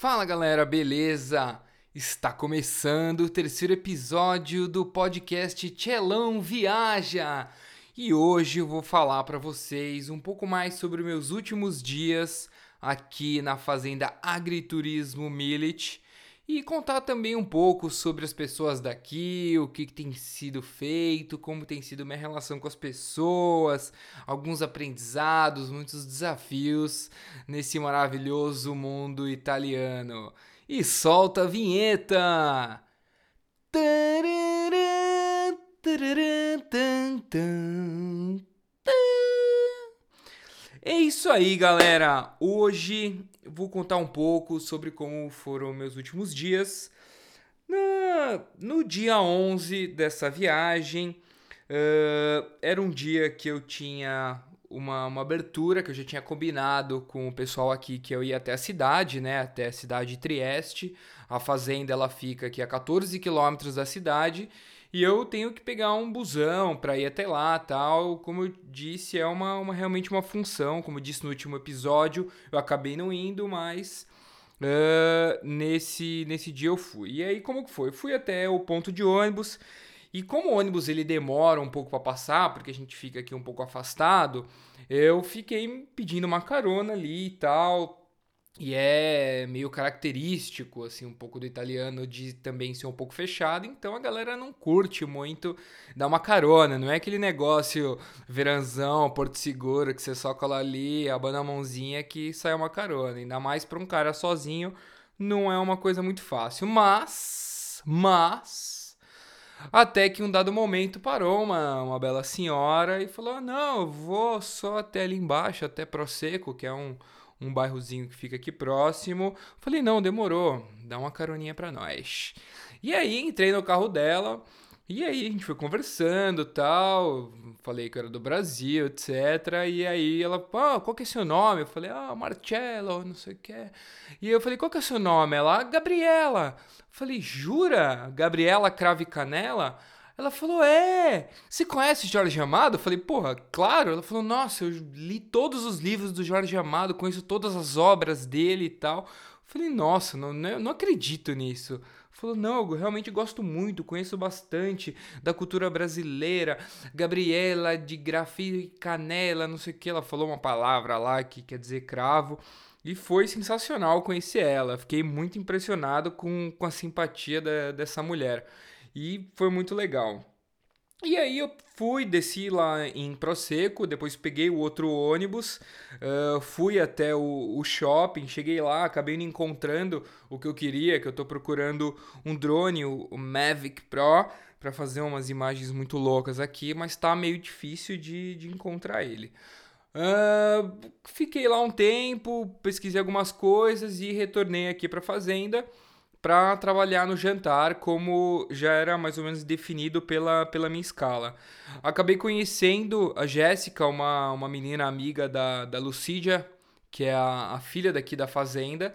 Fala galera, beleza? Está começando o terceiro episódio do podcast Tchelão Viaja. E hoje eu vou falar para vocês um pouco mais sobre meus últimos dias aqui na fazenda Agriturismo Millet e contar também um pouco sobre as pessoas daqui, o que, que, tem sido feito, como tem sido minha relação com as pessoas, alguns aprendizados, muitos desafios nesse maravilhoso mundo italiano. E solta a vinheta! É isso aí, galera. Hoje vou contar um pouco sobre como foram meus últimos dias. Na, no dia 11 dessa viagem, uh, era um dia que eu tinha uma, uma abertura que eu já tinha combinado com o pessoal aqui que eu ia até a cidade, né? Até a cidade de Trieste. A fazenda ela fica aqui a 14 quilômetros da cidade e eu tenho que pegar um busão para ir até lá, tal. Como eu disse, é uma, uma realmente uma função. Como eu disse no último episódio, eu acabei não indo, mas uh, nesse nesse dia eu fui. E aí como que foi? Eu fui até o ponto de ônibus. E como o ônibus ele demora um pouco para passar, porque a gente fica aqui um pouco afastado, eu fiquei pedindo uma carona ali e tal, e é meio característico, assim, um pouco do italiano de também ser um pouco fechado, então a galera não curte muito dar uma carona, não é aquele negócio veranzão, porto seguro, que você só cola ali, abana a mãozinha que sai uma carona. Ainda mais para um cara sozinho, não é uma coisa muito fácil. Mas, mas, até que um dado momento parou uma, uma bela senhora e falou: Não, eu vou só até ali embaixo, até Prosecco, que é um um bairrozinho que fica aqui próximo. Falei, não, demorou, dá uma caroninha pra nós. E aí entrei no carro dela. E aí a gente foi conversando tal, falei que era do Brasil, etc. E aí ela, ah, qual que é seu nome? Eu falei, ah, Marcello, não sei o que. E eu falei, qual que é seu nome? Ela, Gabriela. Eu falei, jura? Gabriela Crave Canela? Ela falou: É, você conhece Jorge Amado? Eu falei: Porra, claro. Ela falou: Nossa, eu li todos os livros do Jorge Amado, conheço todas as obras dele e tal. Eu falei: Nossa, não, não acredito nisso. Falou, não, eu realmente gosto muito, conheço bastante da cultura brasileira. Gabriela de grafite e canela, não sei o que. Ela falou uma palavra lá que quer dizer cravo. E foi sensacional conhecer ela. Fiquei muito impressionado com, com a simpatia da, dessa mulher. E foi muito legal. E aí eu fui, desci lá em Prosecco, depois peguei o outro ônibus, uh, fui até o, o, shopping, cheguei lá, acabei não encontrando o que eu queria, que eu estou procurando um drone, o, o Mavic Pro, para fazer umas imagens muito loucas aqui, mas está meio difícil de, de encontrar ele. Uh, fiquei lá um tempo, pesquisei algumas coisas e retornei aqui para fazenda para trabalhar no jantar, como já era mais ou menos definido pela, pela minha escala. Acabei conhecendo a Jéssica, uma, uma menina amiga da, da Lucídia, que é a, a filha daqui da fazenda,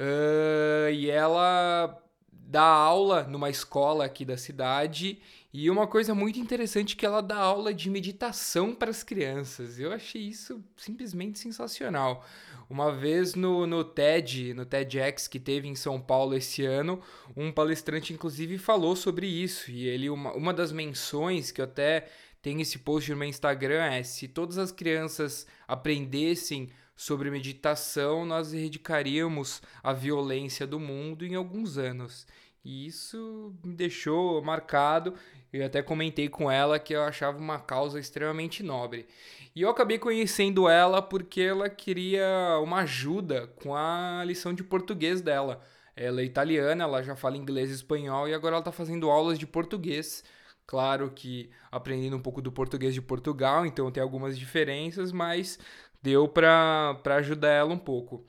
uh, e ela dá aula numa escola aqui da cidade e uma coisa muito interessante que ela dá aula de meditação para as crianças. Eu achei isso simplesmente sensacional. Uma vez no, no TED, no TEDx que teve em São Paulo esse ano, um palestrante inclusive falou sobre isso. E ele, uma, uma das menções que eu até tenho esse post no meu Instagram é se todas as crianças aprendessem sobre meditação, nós erradicaríamos a violência do mundo em alguns anos. E isso me deixou marcado. Eu até comentei com ela que eu achava uma causa extremamente nobre. E eu acabei conhecendo ela porque ela queria uma ajuda com a lição de português dela. Ela é italiana, ela já fala inglês e espanhol e agora ela está fazendo aulas de português. Claro que aprendendo um pouco do português de Portugal, então tem algumas diferenças, mas deu para ajudar ela um pouco.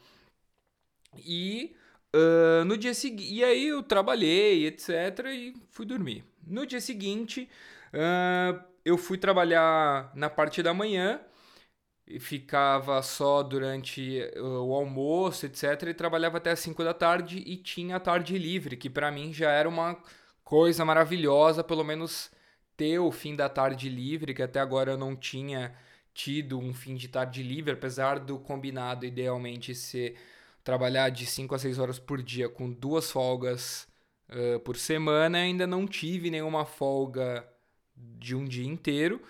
E uh, no dia seguinte, e aí eu trabalhei, etc, e fui dormir. No dia seguinte, uh, eu fui trabalhar na parte da manhã e ficava só durante o almoço, etc, e trabalhava até as 5 da tarde e tinha a tarde livre, que para mim já era uma coisa maravilhosa, pelo menos ter o fim da tarde livre, que até agora eu não tinha tido um fim de tarde livre, apesar do combinado idealmente ser trabalhar de 5 a 6 horas por dia com duas folgas uh, por semana. Ainda não tive nenhuma folga de um dia inteiro,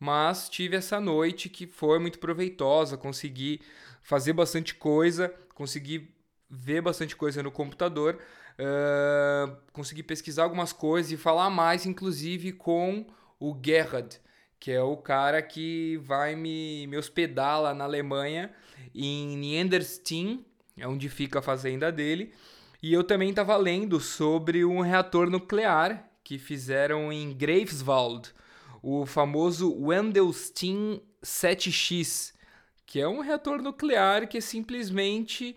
mas tive essa noite que foi muito proveitosa. Consegui fazer bastante coisa, consegui ver bastante coisa no computador, uh, consegui pesquisar algumas coisas e falar mais, inclusive com o Gerhard, que é o cara que vai me, me hospedar lá na Alemanha, em Niederstein, é onde fica a fazenda dele. E eu também estava lendo sobre um reator nuclear que fizeram em Greifswald, o famoso Wendelstein 7X, que é um reator nuclear que é simplesmente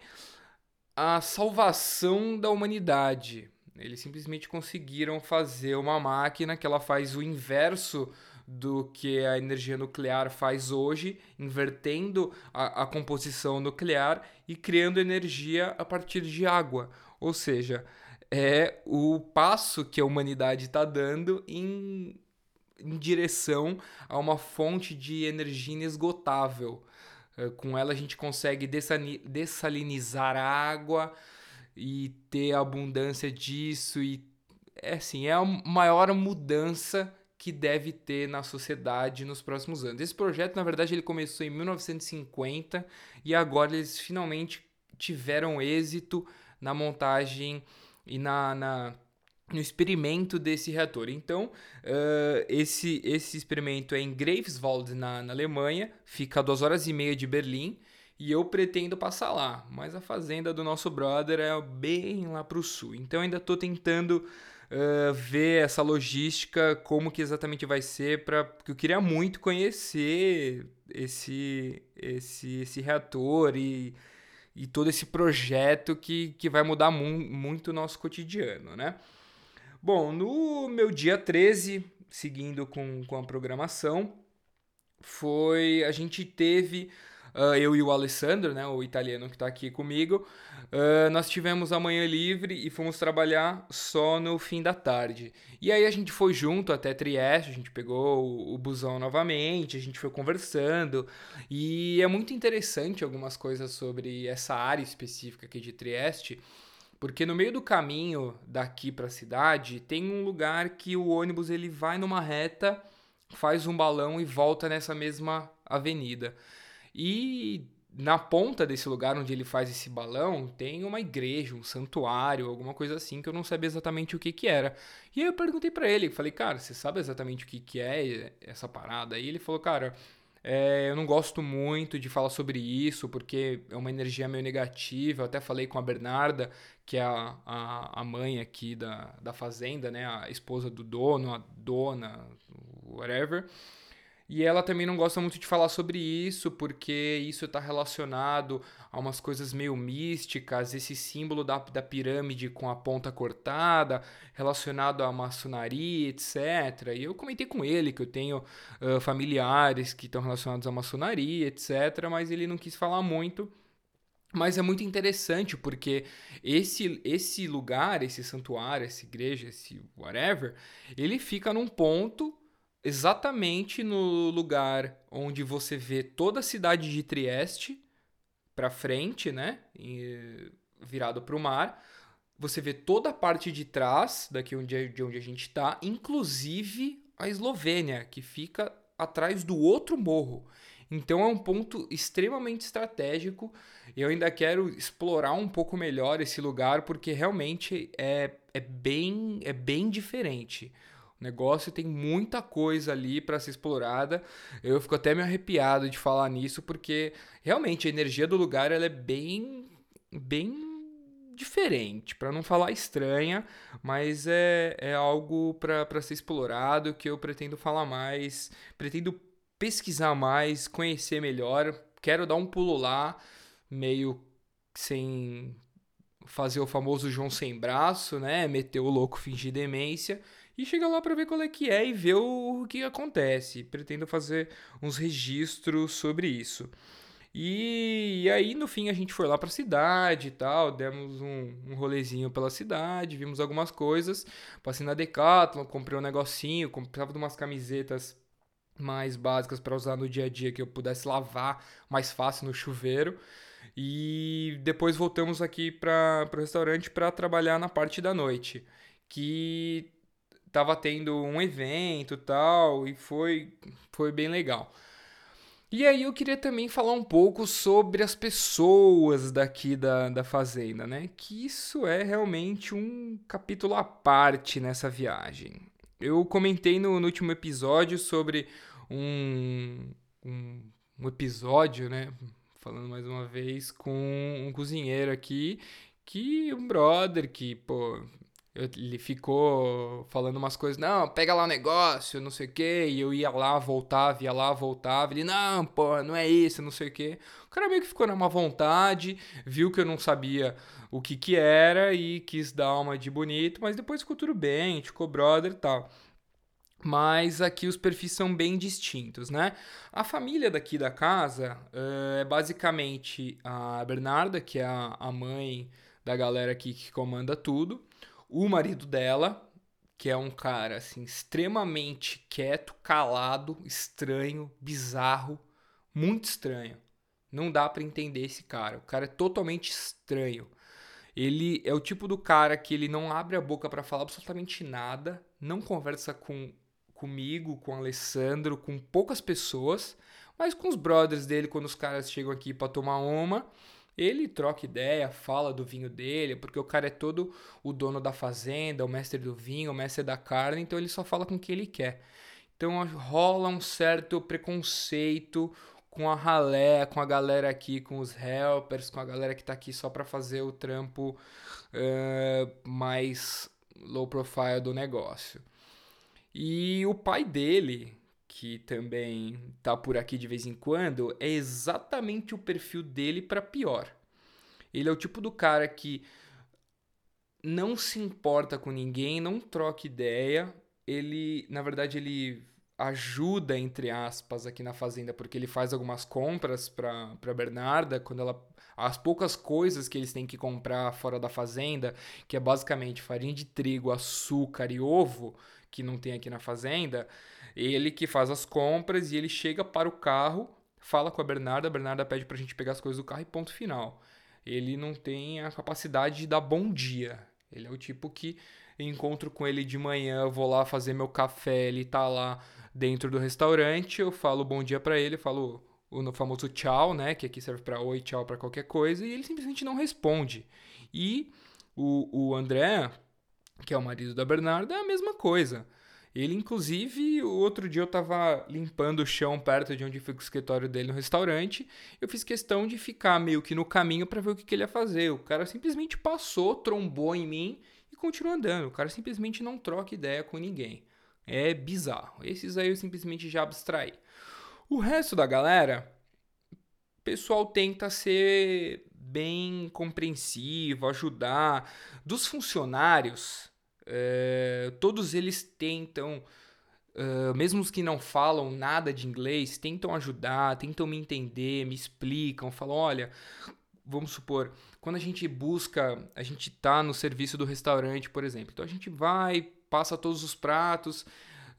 a salvação da humanidade. Eles simplesmente conseguiram fazer uma máquina que ela faz o inverso do que a energia nuclear faz hoje, invertendo a, a composição nuclear e criando energia a partir de água. Ou seja, é o passo que a humanidade está dando em, em direção a uma fonte de energia inesgotável. Eh, com ela a gente consegue dessalinizar a água e ter abundância disso e é assim, é a maior mudança que deve ter na sociedade nos próximos anos. Esse projeto, na verdade, ele começou em 1950 e agora eles finalmente tiveram êxito na montagem e na, na no experimento desse reator. Então, uh, esse, esse experimento é em Greifswald, na, na Alemanha, fica a duas horas e meia de Berlim, e eu pretendo passar lá, mas a fazenda do nosso brother é bem lá para o sul. Então, ainda estou tentando uh, ver essa logística, como que exatamente vai ser, para porque eu queria muito conhecer esse, esse, esse reator e, e todo esse projeto que, que vai mudar mu muito o nosso cotidiano, né? Bom, no meu dia 13, seguindo com, com a programação, foi. A gente teve uh, eu e o Alessandro, né, o italiano que está aqui comigo, uh, nós tivemos a manhã livre e fomos trabalhar só no fim da tarde. E aí a gente foi junto até Trieste, a gente pegou o, o busão novamente, a gente foi conversando e é muito interessante algumas coisas sobre essa área específica aqui de Trieste. Porque no meio do caminho daqui para a cidade tem um lugar que o ônibus ele vai numa reta, faz um balão e volta nessa mesma avenida. E na ponta desse lugar onde ele faz esse balão tem uma igreja, um santuário, alguma coisa assim que eu não sabia exatamente o que que era. E aí eu perguntei para ele, falei, cara, você sabe exatamente o que que é essa parada? E ele falou, cara, é, eu não gosto muito de falar sobre isso porque é uma energia meio negativa. Eu até falei com a Bernarda, que é a, a, a mãe aqui da, da fazenda, né? A esposa do dono, a dona, whatever. E ela também não gosta muito de falar sobre isso, porque isso está relacionado a umas coisas meio místicas, esse símbolo da, da pirâmide com a ponta cortada, relacionado à maçonaria, etc. E eu comentei com ele que eu tenho uh, familiares que estão relacionados à maçonaria, etc., mas ele não quis falar muito. Mas é muito interessante porque esse, esse lugar, esse santuário, essa igreja, esse whatever, ele fica num ponto exatamente no lugar onde você vê toda a cidade de Trieste para frente, né, virado para o mar. Você vê toda a parte de trás daqui onde, de onde a gente está, inclusive a Eslovênia, que fica atrás do outro morro. Então é um ponto extremamente estratégico. Eu ainda quero explorar um pouco melhor esse lugar porque realmente é, é, bem, é bem diferente. O negócio tem muita coisa ali para ser explorada. Eu fico até meio arrepiado de falar nisso, porque realmente a energia do lugar ela é bem, bem diferente, para não falar estranha, mas é, é algo para ser explorado que eu pretendo falar mais, pretendo pesquisar mais, conhecer melhor. Quero dar um pulo lá, meio sem fazer o famoso João sem braço, né? Meter o louco, fingir demência e chega lá para ver qual é que é e ver o, que acontece. Pretendo fazer uns registros sobre isso. E, e, aí, no fim, a gente foi lá pra cidade e tal, demos um, um rolezinho pela cidade, vimos algumas coisas. Passei na Decathlon, comprei um negocinho, comprava umas camisetas mais básicas para usar no dia a dia que eu pudesse lavar mais fácil no chuveiro. E depois voltamos aqui para o restaurante para trabalhar na parte da noite, que tava tendo um evento tal, e foi, foi bem legal. E aí eu queria também falar um pouco sobre as pessoas daqui da, da fazenda, né? Que isso é realmente um capítulo à parte nessa viagem. Eu comentei no, no último episódio sobre um, um, um episódio, né? Falando mais uma vez com um cozinheiro aqui, que um brother que, pô, ele ficou falando umas coisas, não, pega lá o negócio, não sei o que, e eu ia lá, voltava, ia lá, voltava, ele, não, pô, não é isso, não sei o que. O cara meio que ficou na má vontade, viu que eu não sabia o que que era e quis dar uma de bonito, mas depois ficou tudo bem, ficou brother e tal. Mas aqui os perfis são bem distintos, né? A família daqui da casa uh, é basicamente a Bernarda, que é a, a mãe da galera aqui que comanda tudo o marido dela, que é um cara assim extremamente quieto, calado, estranho, bizarro, muito estranho. Não dá para entender esse cara. O cara é totalmente estranho. Ele é o tipo do cara que ele não abre a boca para falar absolutamente nada, não conversa com comigo, com o Alessandro, com poucas pessoas, mas com os brothers dele quando os caras chegam aqui para tomar uma, ele troca ideia, fala do vinho dele, porque o cara é todo o dono da fazenda, o mestre do vinho, o mestre da carne, então ele só fala com o que ele quer. Então rola um certo preconceito com a ralé, com a galera aqui, com os helpers, com a galera que tá aqui só para fazer o trampo uh, mais low profile do negócio. E o pai dele, que também tá por aqui de vez em quando, é exatamente o perfil dele para pior. Ele é o tipo do cara que não se importa com ninguém, não troca ideia. Ele, na verdade, ele ajuda entre aspas aqui na fazenda porque ele faz algumas compras para Bernarda quando ela as poucas coisas que eles têm que comprar fora da fazenda, que é basicamente farinha de trigo, açúcar e ovo, que não tem aqui na fazenda, ele que faz as compras e ele chega para o carro, fala com a Bernarda, a Bernarda pede para a gente pegar as coisas do carro e ponto final. Ele não tem a capacidade de dar bom dia. Ele é o tipo que encontro com ele de manhã, vou lá fazer meu café, ele tá lá dentro do restaurante, eu falo bom dia para ele, falo o famoso tchau, né, que aqui serve para oi, tchau para qualquer coisa, e ele simplesmente não responde. E o, o André, que é o marido da Bernarda, é a mesma coisa. Ele, inclusive, o outro dia eu tava limpando o chão perto de onde fica o escritório dele no restaurante. Eu fiz questão de ficar meio que no caminho para ver o que, que ele ia fazer. O cara simplesmente passou, trombou em mim continuou andando. O cara simplesmente não troca ideia com ninguém. É bizarro. Esses aí eu simplesmente já abstraí. O resto da galera, o pessoal tenta ser bem compreensivo, ajudar. Dos funcionários, é, todos eles tentam, uh, mesmo os que não falam nada de inglês, tentam ajudar, tentam me entender, me explicam, falam: olha, vamos supor, quando a gente busca, a gente tá no serviço do restaurante, por exemplo, então a gente vai, passa todos os pratos.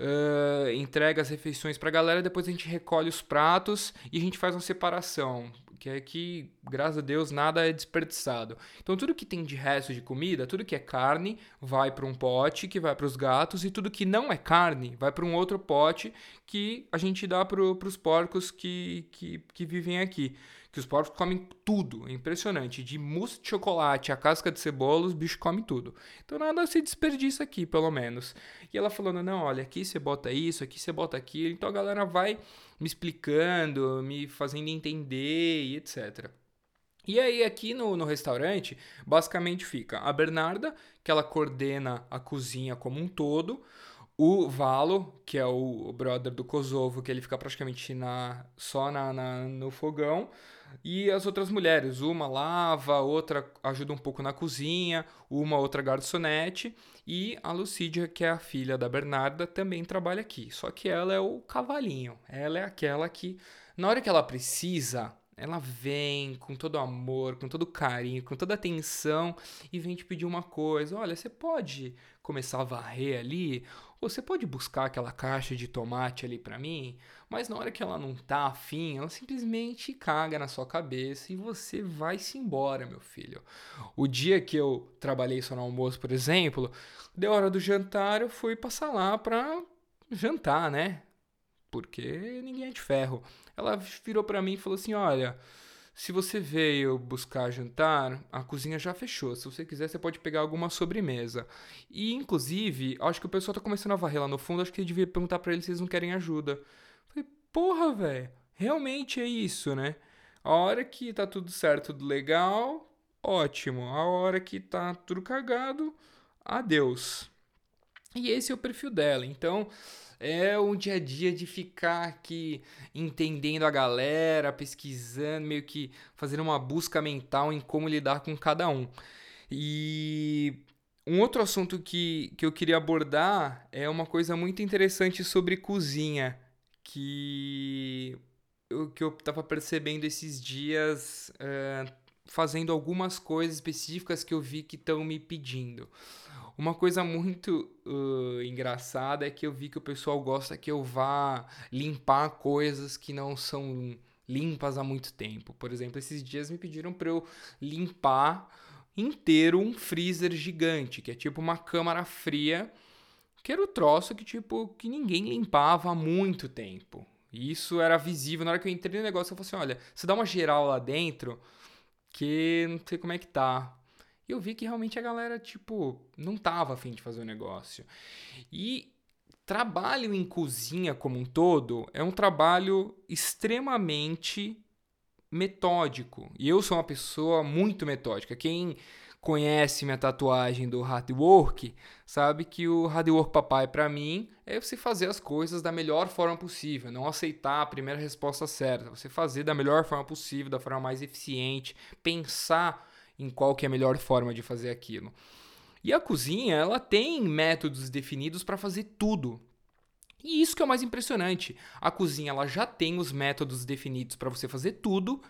Uh, entrega as refeições para a galera, depois a gente recolhe os pratos e a gente faz uma separação que é que, graças a Deus, nada é desperdiçado. Então, tudo que tem de resto de comida, tudo que é carne, vai para um pote que vai para os gatos, e tudo que não é carne vai para um outro pote que a gente dá para os porcos que, que, que vivem aqui que os porcos comem tudo, é impressionante. De mousse de chocolate a casca de cebola, os bichos comem tudo. Então nada se desperdiça aqui, pelo menos. E ela falando, não, olha, aqui você bota isso, aqui você bota aquilo. Então a galera vai me explicando, me fazendo entender e etc. E aí, aqui no, no restaurante, basicamente fica a Bernarda, que ela coordena a cozinha como um todo, o Valo, que é o, brother do Kosovo, que ele fica praticamente na, só na, na, no fogão, e as outras mulheres, uma lava, outra ajuda um pouco na cozinha, uma outra garçonete, e a Lucídia, que é a filha da Bernarda, também trabalha aqui. Só que ela é o cavalinho, ela é aquela que, na hora que ela precisa, ela vem com todo amor, com todo carinho, com toda atenção e vem te pedir uma coisa. Olha, você pode começar a varrer ali? Ou você pode buscar aquela caixa de tomate ali para mim? Mas na hora que ela não tá afim, ela simplesmente caga na sua cabeça e você vai se embora, meu filho. O dia que eu trabalhei só no almoço, por exemplo, deu hora do jantar, eu fui passar lá pra jantar, né? Porque ninguém é de ferro. Ela virou para mim e falou assim: Olha, se você veio buscar jantar, a cozinha já fechou. Se você quiser, você pode pegar alguma sobremesa. E, inclusive, acho que o pessoal tá começando a varrer lá no fundo. Acho que eu devia perguntar para eles se eles não querem ajuda. Falei, porra, velho. Realmente é isso, né? A hora que tá tudo certo, tudo legal, ótimo. A hora que tá tudo cagado, adeus. E esse é o perfil dela. Então, é um dia a dia de ficar aqui entendendo a galera, pesquisando, meio que fazendo uma busca mental em como lidar com cada um. E um outro assunto que, que eu queria abordar é uma coisa muito interessante sobre cozinha, que eu, que eu tava percebendo esses dias é, fazendo algumas coisas específicas que eu vi que estão me pedindo. Uma coisa muito uh, engraçada é que eu vi que o pessoal gosta que eu vá limpar coisas que não são limpas há muito tempo. Por exemplo, esses dias me pediram para eu limpar inteiro um freezer gigante, que é tipo uma câmara fria, que era o troço que tipo que ninguém limpava há muito tempo. E isso era visível na hora que eu entrei no negócio, eu falei assim, olha, você dá uma geral lá dentro, que não sei como é que tá. E eu vi que realmente a galera, tipo, não tava afim de fazer o negócio. E trabalho em cozinha como um todo é um trabalho extremamente metódico. E eu sou uma pessoa muito metódica. Quem conhece minha tatuagem do hard work sabe que o hard work papai para mim é você fazer as coisas da melhor forma possível, não aceitar a primeira resposta certa, você fazer da melhor forma possível, da forma mais eficiente, pensar em qual que é a melhor forma de fazer aquilo. E a cozinha, ela tem métodos definidos para fazer tudo. E isso que é o mais impressionante. A cozinha, ela já tem os métodos definidos para você fazer tudo,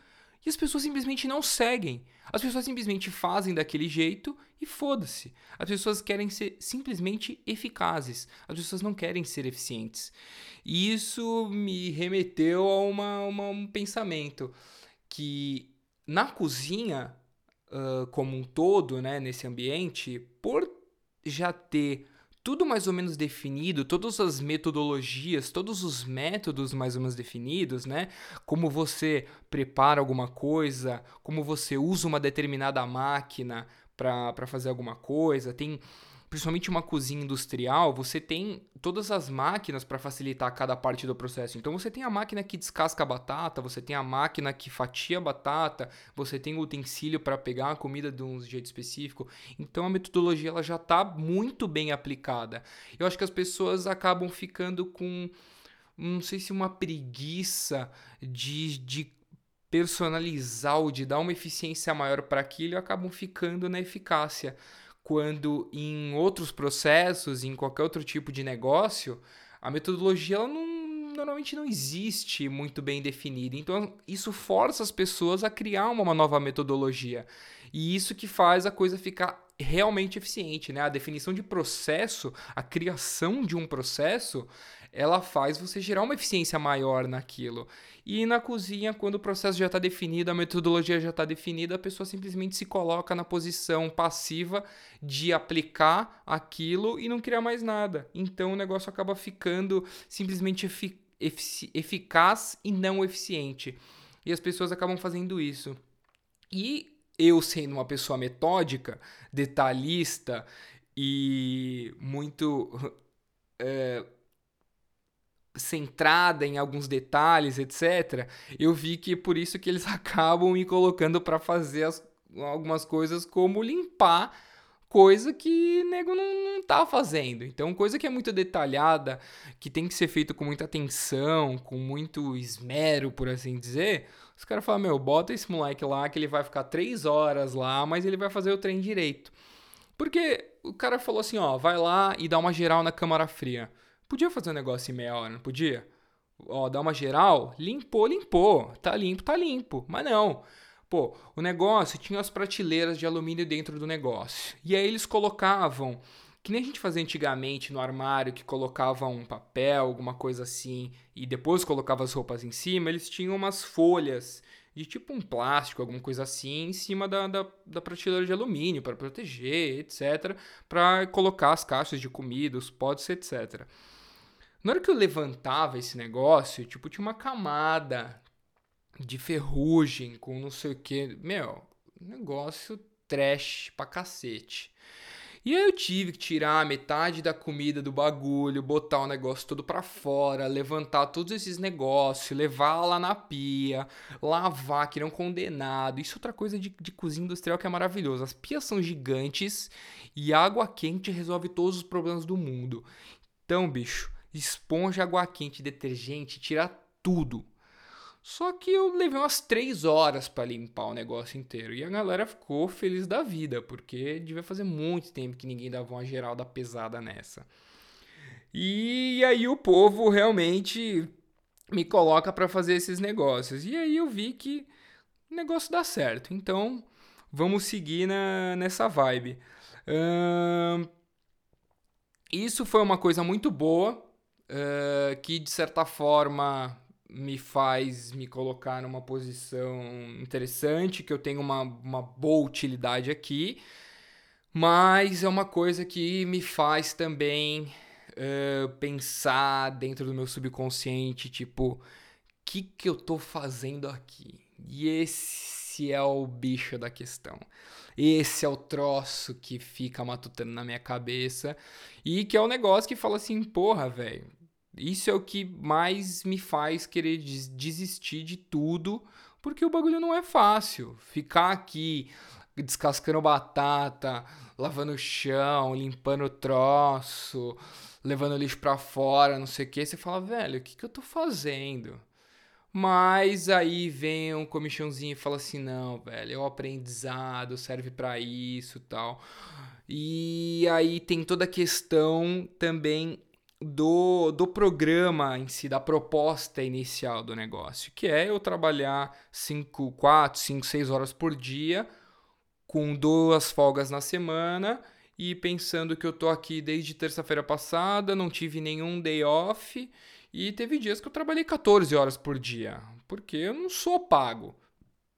e as pessoas simplesmente não seguem. As pessoas simplesmente fazem daquele jeito e foda-se. As pessoas querem ser simplesmente eficazes. As pessoas não querem ser eficientes. E isso me remeteu a uma, uma um pensamento que na cozinha como um todo, né, nesse ambiente, por já ter tudo mais ou menos definido, todas as metodologias, todos os métodos mais ou menos definidos, né? Como você prepara alguma coisa, como você usa uma determinada máquina para fazer alguma coisa, tem principalmente uma cozinha industrial, você tem todas as máquinas para facilitar cada parte do processo. Então você tem a máquina que descasca a batata, você tem a máquina que fatia a batata, você tem o utensílio para pegar a comida de um jeito específico. Então a metodologia ela já está muito bem aplicada. Eu acho que as pessoas acabam ficando com não sei se uma preguiça de, de personalizar ou de dar uma eficiência maior para aquilo e acabam ficando na eficácia quando em outros processos, em qualquer outro tipo de negócio, a metodologia ela não, normalmente não existe muito bem definida. Então, isso força as pessoas a criar uma nova metodologia. E isso que faz a coisa ficar realmente eficiente, né? A definição de processo, a criação de um processo, ela faz você gerar uma eficiência maior naquilo. E na cozinha, quando o processo já está definido, a metodologia já está definida, a pessoa simplesmente se coloca na posição passiva de aplicar aquilo e não criar mais nada. Então o negócio acaba ficando simplesmente efic eficaz e não eficiente. E as pessoas acabam fazendo isso. E eu, sendo uma pessoa metódica, detalhista e muito. É, centrada em alguns detalhes, etc. Eu vi que por isso que eles acabam me colocando para fazer as, algumas coisas como limpar coisa que nego não, não tá fazendo. Então, coisa que é muito detalhada, que tem que ser feito com muita atenção, com muito esmero, por assim dizer, os caras falam, meu, bota esse moleque lá que ele vai ficar três horas lá, mas ele vai fazer o trem direito. Porque o cara falou assim, ó, vai lá e dá uma geral na câmara fria. Podia fazer um negócio em meia hora, não podia? ó, dá uma geral, limpou, limpou, tá limpo, tá limpo. Mas não. Pô, o negócio tinha as prateleiras de alumínio dentro do negócio. E aí eles colocavam que nem a gente fazia antigamente no armário, que colocava um papel, alguma coisa assim, e depois colocava as roupas em cima, eles tinham umas folhas de tipo um plástico, alguma coisa assim, em cima da, da, da prateleira de alumínio para proteger, etc., para colocar as caixas de comida, os potes, etc. Na hora que eu levantava esse negócio, tipo, tinha uma camada de ferrugem com não sei o que. Meu, negócio trash pra cacete. E aí eu tive que tirar metade da comida do bagulho, botar o negócio todo para fora, levantar todos esses negócios, levar lá na pia, lavar, que não condenado. Isso é outra coisa de, de cozinha industrial que é maravilhoso. As pias são gigantes e água quente resolve todos os problemas do mundo. Então, bicho, esponja, água quente, detergente, tira tudo. Só que eu levei umas três horas para limpar o negócio inteiro. E a galera ficou feliz da vida, porque devia fazer muito tempo que ninguém dava uma geral da pesada nessa. E aí o povo realmente me coloca para fazer esses negócios. E aí eu vi que o negócio dá certo. Então vamos seguir na, nessa vibe. Isso foi uma coisa muito boa, uh, que de certa forma me faz me colocar numa posição interessante, que eu tenho uma, uma boa utilidade aqui, mas é uma coisa que me faz também uh, pensar dentro do meu subconsciente, tipo, o que, que eu tô fazendo aqui? E esse é o bicho da questão. Esse é o troço que fica matutando na minha cabeça e que é o um negócio que fala assim, porra, velho, isso é o que mais me faz querer desistir de tudo, porque o bagulho não é fácil. Ficar aqui descascando batata, lavando o chão, limpando o troço, levando lixo para fora, não sei o que, você fala, velho, o que, que eu tô fazendo? Mas aí vem um comichãozinho e fala assim: não, velho, é o aprendizado, serve para isso tal. E aí tem toda a questão também do, do programa em si, da proposta inicial do negócio, que é eu trabalhar 5, 4, 5, 6 horas por dia, com duas folgas na semana, e pensando que eu tô aqui desde terça-feira passada, não tive nenhum day off, e teve dias que eu trabalhei 14 horas por dia, porque eu não sou pago.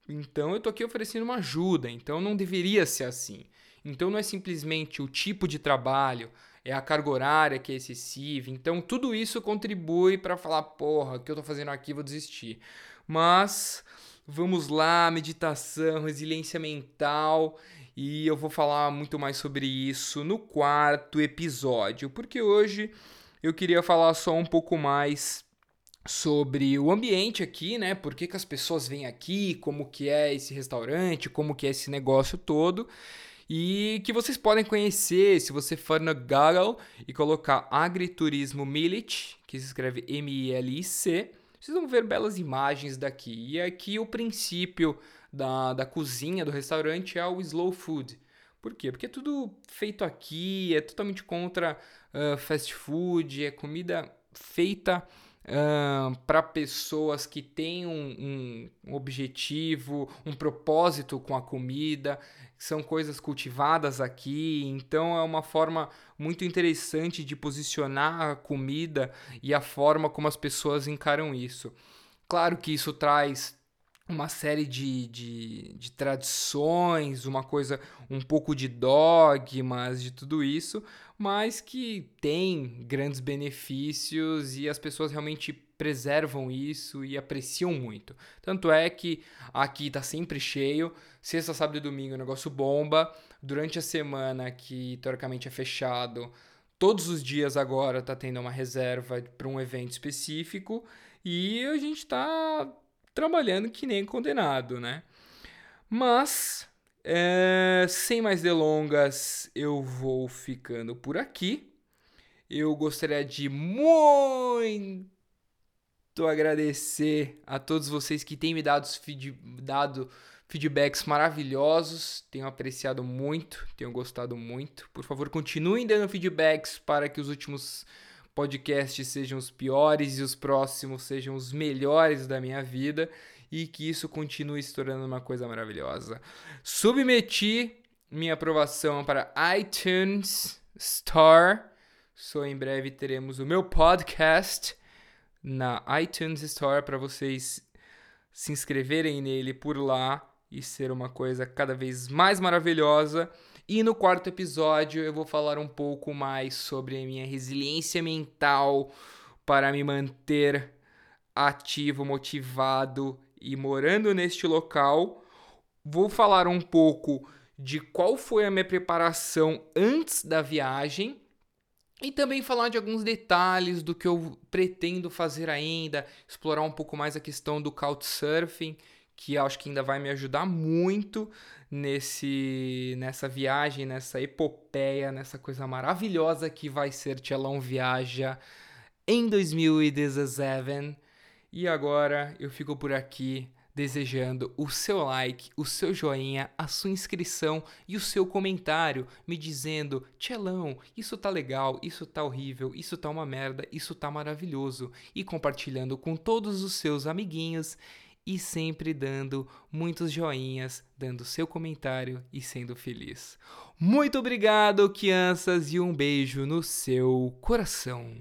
Então eu tô aqui oferecendo uma ajuda, então não deveria ser assim. Então não é simplesmente o tipo de trabalho, é a carga horária que é excessiva. Então, tudo isso contribui para falar, porra, o que eu tô fazendo aqui, vou desistir. Mas vamos lá, meditação, resiliência mental, e eu vou falar muito mais sobre isso no quarto episódio, porque hoje eu queria falar só um pouco mais sobre o ambiente aqui, né? Por que, que as pessoas vêm aqui, como que é esse restaurante, como que é esse negócio todo e que vocês podem conhecer se você for no Google e colocar Agriturismo Milic, que se escreve M-I-L-I-C, vocês vão ver belas imagens daqui. E aqui o princípio da, da cozinha do restaurante é o slow food. Por quê? Porque é tudo feito aqui, é totalmente contra uh, fast food, é comida feita para pessoas que têm um, um, objetivo, um propósito com a comida, são coisas cultivadas aqui, então é uma forma muito interessante de posicionar a comida e a forma como as pessoas encaram isso. Claro que isso traz uma série de, de, de, tradições, uma coisa, um pouco de dogmas, de tudo isso, mas que tem grandes benefícios e as pessoas realmente preservam isso e apreciam muito. Tanto é que aqui tá sempre cheio, sexta, sábado e domingo o negócio bomba, durante a semana que teoricamente é fechado, todos os dias agora tá tendo uma reserva para um evento específico e a gente tá trabalhando que nem condenado, né? Mas, é, sem mais delongas, eu vou ficando por aqui. Eu gostaria de muito agradecer a todos vocês que têm me dado, feed, dado feedbacks maravilhosos. Tenho apreciado muito, tenho gostado muito. Por favor, continuem dando feedbacks para que os últimos podcasts sejam os piores e os próximos sejam os melhores da minha vida e que isso continue se tornando uma coisa maravilhosa. Submeti minha aprovação para iTunes Store. Só em breve teremos o meu podcast na iTunes Store para vocês se inscreverem nele por lá e ser uma coisa cada vez mais maravilhosa. E no quarto episódio eu vou falar um pouco mais sobre a minha resiliência mental para me manter ativo, motivado e morando neste local. Vou falar um pouco de qual foi a minha preparação antes da viagem e também falar de alguns detalhes do que eu pretendo fazer ainda, explorar um pouco mais a questão do couchsurfing, que acho que ainda vai me ajudar muito nesse nessa viagem, nessa epopeia, nessa coisa maravilhosa que vai ser Tchelão Viaja em 2017. E agora eu fico por aqui desejando o seu like, o seu joinha, a sua inscrição e o seu comentário me dizendo: Tchelão, isso tá legal, isso tá horrível, isso tá uma merda, isso tá maravilhoso. E compartilhando com todos os seus amiguinhos e sempre dando muitos joinhas, dando seu comentário e sendo feliz. Muito obrigado, crianças, e um beijo no seu coração.